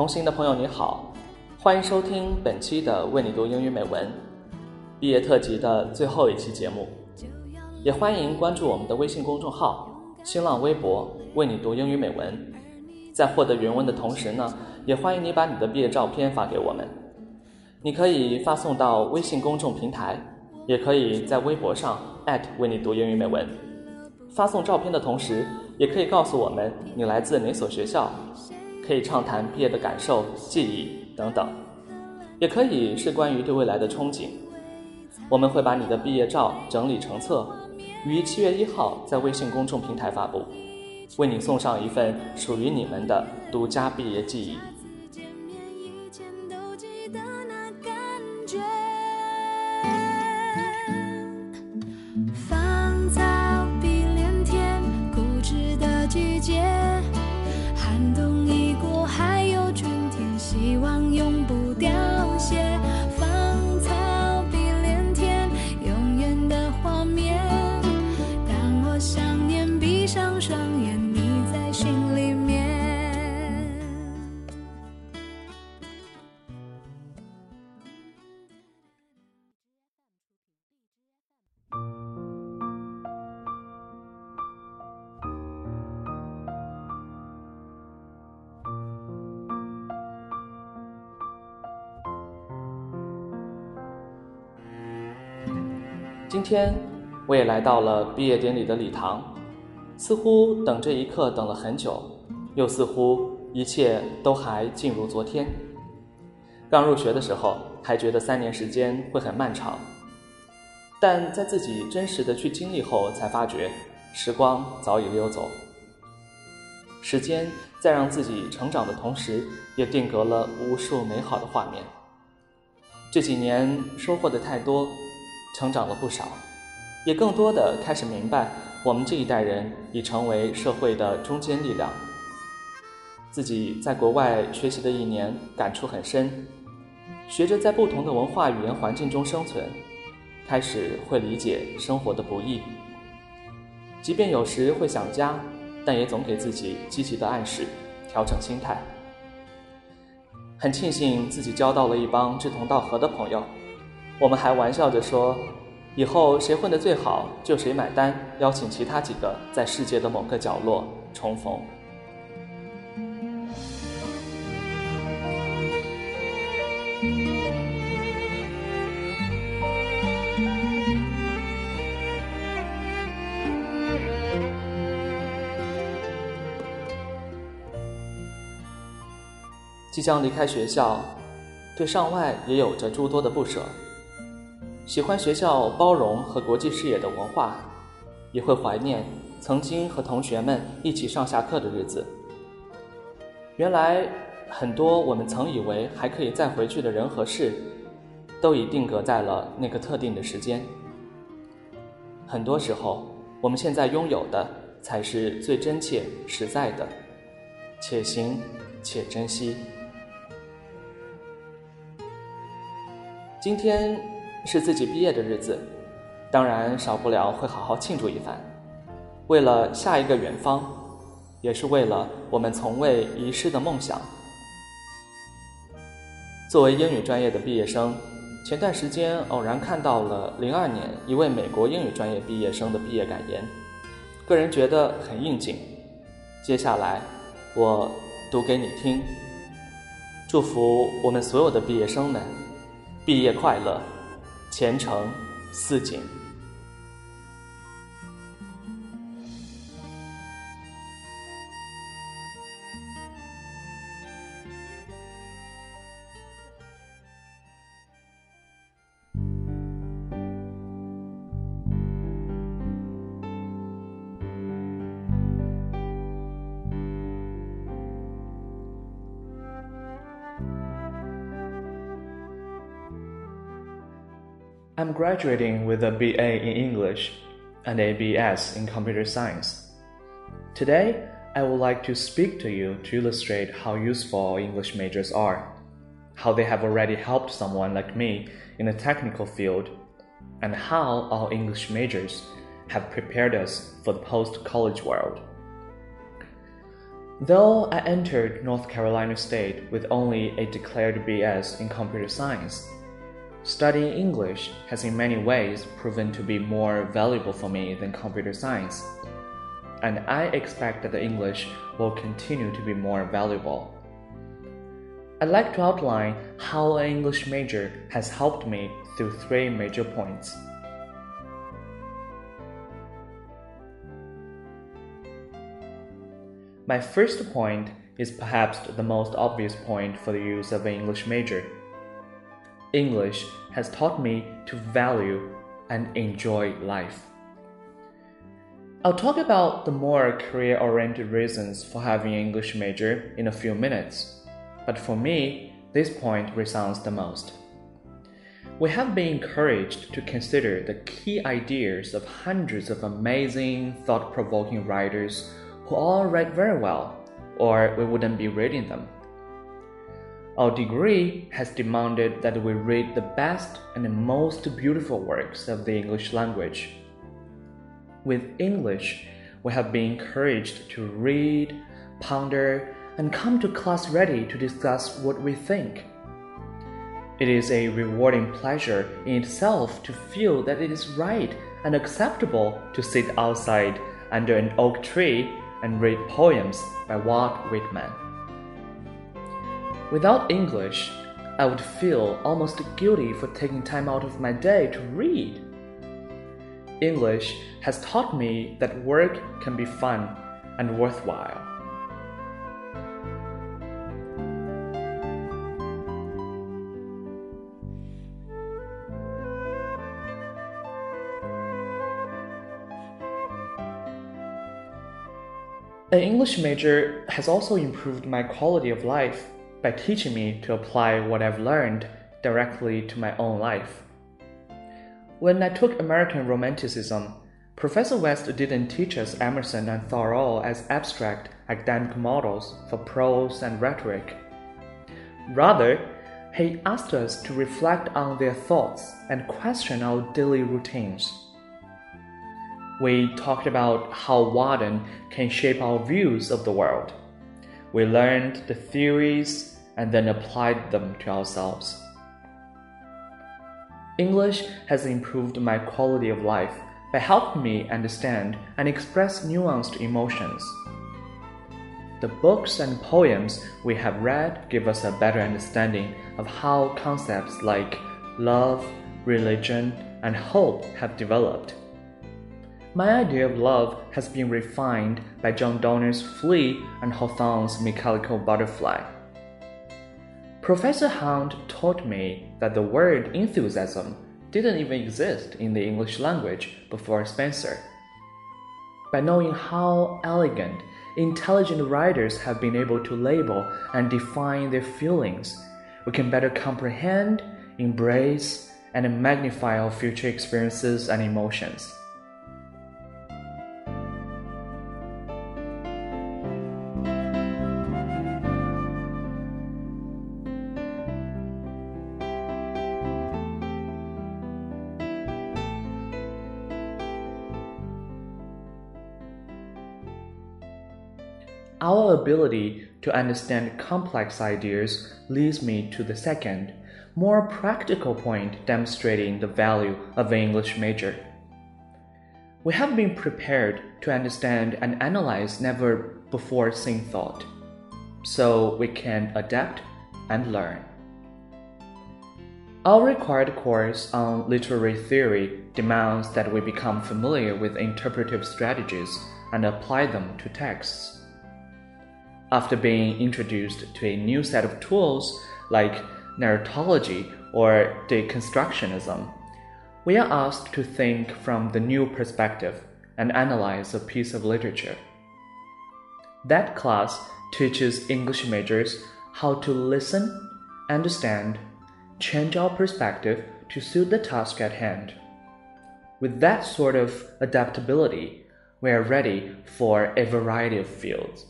同行的朋友你好，欢迎收听本期的为你读英语美文毕业特辑的最后一期节目，也欢迎关注我们的微信公众号、新浪微博为你读英语美文。在获得原文的同时呢，也欢迎你把你的毕业照片发给我们。你可以发送到微信公众平台，也可以在微博上为你读英语美文。发送照片的同时，也可以告诉我们你来自哪所学校，可以畅谈毕业的感受、记忆等等，也可以是关于对未来的憧憬。我们会把你的毕业照整理成册，于七月一号在微信公众平台发布，为你送上一份属于你们的独家毕业记忆。今天，我也来到了毕业典礼的礼堂，似乎等这一刻等了很久，又似乎一切都还静如昨天。刚入学的时候，还觉得三年时间会很漫长，但在自己真实的去经历后，才发觉时光早已溜走。时间在让自己成长的同时，也定格了无数美好的画面。这几年收获的太多。成长了不少，也更多的开始明白，我们这一代人已成为社会的中坚力量。自己在国外学习的一年，感触很深，学着在不同的文化语言环境中生存，开始会理解生活的不易。即便有时会想家，但也总给自己积极的暗示，调整心态。很庆幸自己交到了一帮志同道合的朋友。我们还玩笑着说，以后谁混得最好就谁买单，邀请其他几个在世界的某个角落重逢。即将离开学校，对上外也有着诸多的不舍。喜欢学校包容和国际视野的文化，也会怀念曾经和同学们一起上下课的日子。原来很多我们曾以为还可以再回去的人和事，都已定格在了那个特定的时间。很多时候，我们现在拥有的才是最真切、实在的，且行且珍惜。今天。是自己毕业的日子，当然少不了会好好庆祝一番。为了下一个远方，也是为了我们从未遗失的梦想。作为英语专业的毕业生，前段时间偶然看到了零二年一位美国英语专业毕业生的毕业感言，个人觉得很应景。接下来我读给你听。祝福我们所有的毕业生们毕业快乐。前程似锦。I'm graduating with a BA in English and a BS in Computer Science. Today, I would like to speak to you to illustrate how useful English majors are, how they have already helped someone like me in the technical field, and how our English majors have prepared us for the post college world. Though I entered North Carolina State with only a declared BS in computer science, studying English has in many ways proven to be more valuable for me than computer science. And I expect that the English will continue to be more valuable. I'd like to outline how an English major has helped me through three major points. My first point is perhaps the most obvious point for the use of an English major. English has taught me to value and enjoy life. I'll talk about the more career oriented reasons for having an English major in a few minutes, but for me, this point resounds the most. We have been encouraged to consider the key ideas of hundreds of amazing, thought provoking writers who all write very well, or we wouldn't be reading them. Our degree has demanded that we read the best and the most beautiful works of the English language. With English, we have been encouraged to read, ponder, and come to class ready to discuss what we think. It is a rewarding pleasure in itself to feel that it is right and acceptable to sit outside under an oak tree and read poems by Walt Whitman. Without English, I would feel almost guilty for taking time out of my day to read. English has taught me that work can be fun and worthwhile. An English major has also improved my quality of life by teaching me to apply what I've learned directly to my own life. When I took American Romanticism, Professor West didn't teach us Emerson and Thoreau as abstract academic models for prose and rhetoric. Rather, he asked us to reflect on their thoughts and question our daily routines we talked about how Walden can shape our views of the world. We learned the theories and then applied them to ourselves. English has improved my quality of life by helping me understand and express nuanced emotions. The books and poems we have read give us a better understanding of how concepts like love, religion, and hope have developed. My idea of love has been refined by John Donne's Flea and Hawthorne's Mechanical Butterfly. Professor Hunt taught me that the word enthusiasm didn't even exist in the English language before Spenser. By knowing how elegant, intelligent writers have been able to label and define their feelings, we can better comprehend, embrace, and magnify our future experiences and emotions. Ability to understand complex ideas leads me to the second, more practical point demonstrating the value of an English major. We have been prepared to understand and analyze never before seen thought, so we can adapt and learn. Our required course on literary theory demands that we become familiar with interpretive strategies and apply them to texts. After being introduced to a new set of tools like narratology or deconstructionism, we are asked to think from the new perspective and analyze a piece of literature. That class teaches English majors how to listen, understand, change our perspective to suit the task at hand. With that sort of adaptability, we are ready for a variety of fields.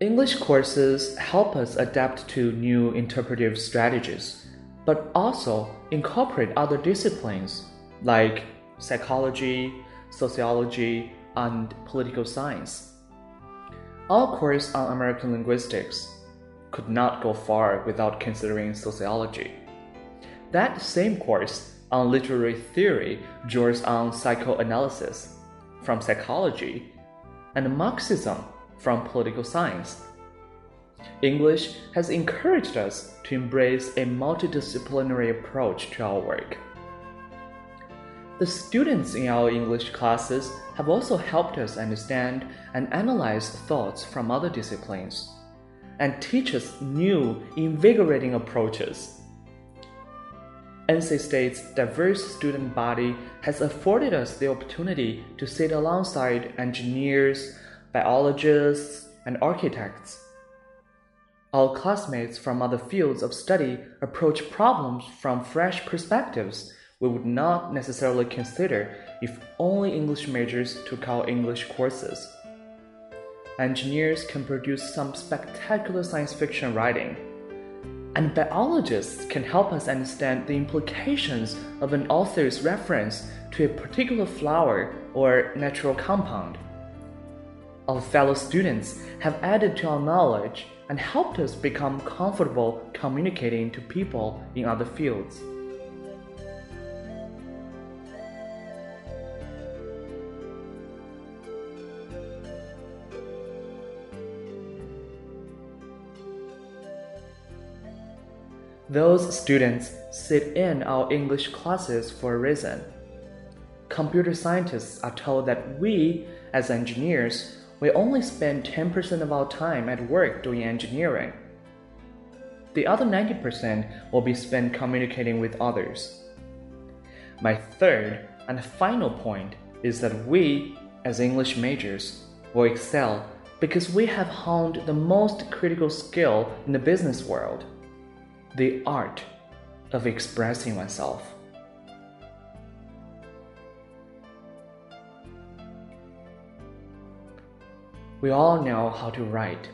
English courses help us adapt to new interpretive strategies, but also incorporate other disciplines like psychology, sociology, and political science. our course on American linguistics could not go far without considering sociology. That same course on literary theory draws on psychoanalysis from psychology and Marxism from political science. English has encouraged us to embrace a multidisciplinary approach to our work. The students in our English classes have also helped us understand and analyze thoughts from other disciplines and teach us new, invigorating approaches. NC State's diverse student body has afforded us the opportunity to sit alongside engineers, biologists, and architects. Our classmates from other fields of study approach problems from fresh perspectives we would not necessarily consider if only English majors took our English courses. Engineers can produce some spectacular science fiction writing, and biologists can help us understand the implications of an author's reference to a particular flower or natural compound. Our fellow students have added to our knowledge and helped us become comfortable communicating to people in other fields. Those students sit in our English classes for a reason. Computer scientists are told that we, as engineers, we only spend 10% of our time at work doing engineering. The other 90% will be spent communicating with others. My third and final point is that we, as English majors, will excel because we have honed the most critical skill in the business world the art of expressing oneself. We all know how to write.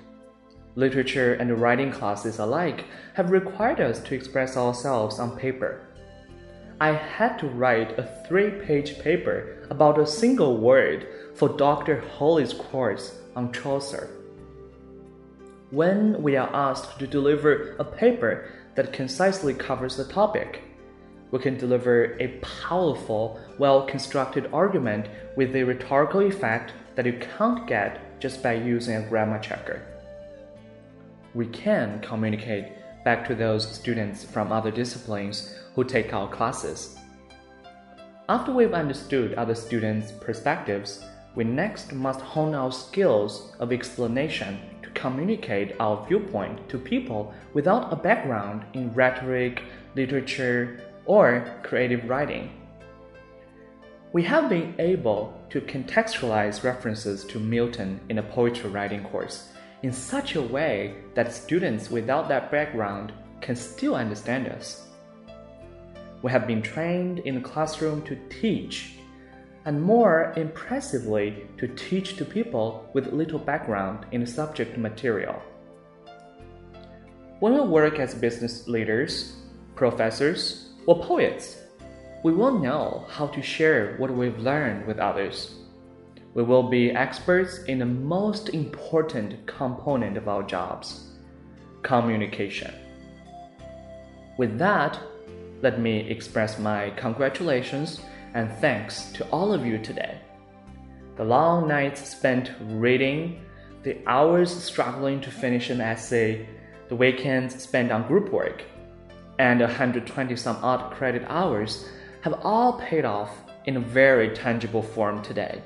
Literature and writing classes alike have required us to express ourselves on paper. I had to write a three page paper about a single word for Dr. Holly's course on Chaucer. When we are asked to deliver a paper that concisely covers the topic. We can deliver a powerful, well constructed argument with a rhetorical effect that you can't get just by using a grammar checker. We can communicate back to those students from other disciplines who take our classes. After we've understood other students' perspectives, we next must hone our skills of explanation to communicate our viewpoint to people without a background in rhetoric, literature, or creative writing. We have been able to contextualize references to Milton in a poetry writing course in such a way that students without that background can still understand us. We have been trained in the classroom to teach and more impressively to teach to people with little background in the subject material. When we work as business leaders, professors, or poets, we will know how to share what we've learned with others. We will be experts in the most important component of our jobs communication. With that, let me express my congratulations and thanks to all of you today. The long nights spent reading, the hours struggling to finish an essay, the weekends spent on group work, and 120 some odd credit hours have all paid off in a very tangible form today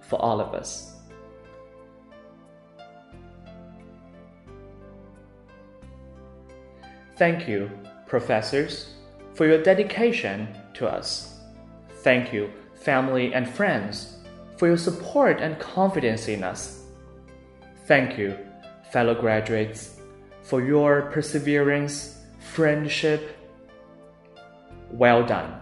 for all of us. Thank you, professors, for your dedication to us. Thank you, family and friends, for your support and confidence in us. Thank you, fellow graduates, for your perseverance, friendship. Well done.